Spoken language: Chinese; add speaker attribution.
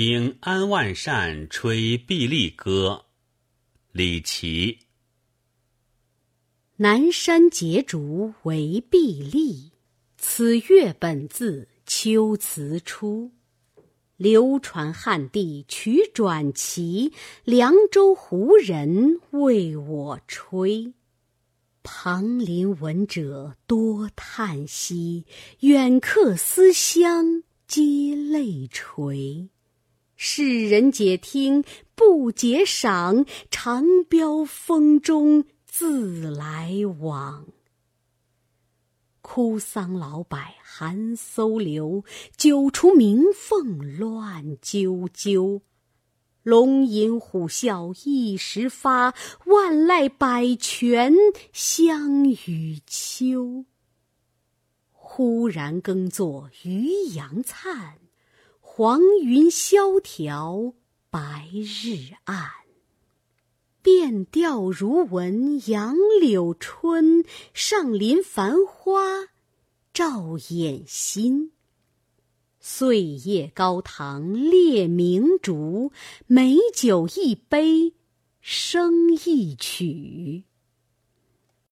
Speaker 1: 听安万善吹碧丽歌，李琦。
Speaker 2: 南山结竹为碧丽，此乐本自秋词出。流传汉地曲转奇，凉州胡人为我吹。旁邻闻者多叹息，远客思乡皆泪垂。世人解听不解赏，长标风中自来往。哭丧老柏寒飕流，九雏鸣凤乱啾啾。龙吟虎啸一时发，万籁百泉相与秋。忽然耕作渔阳灿，黄云萧条白日暗。变调如闻杨柳春，上林繁花照眼心。岁夜高堂列明烛，美酒一杯生一曲。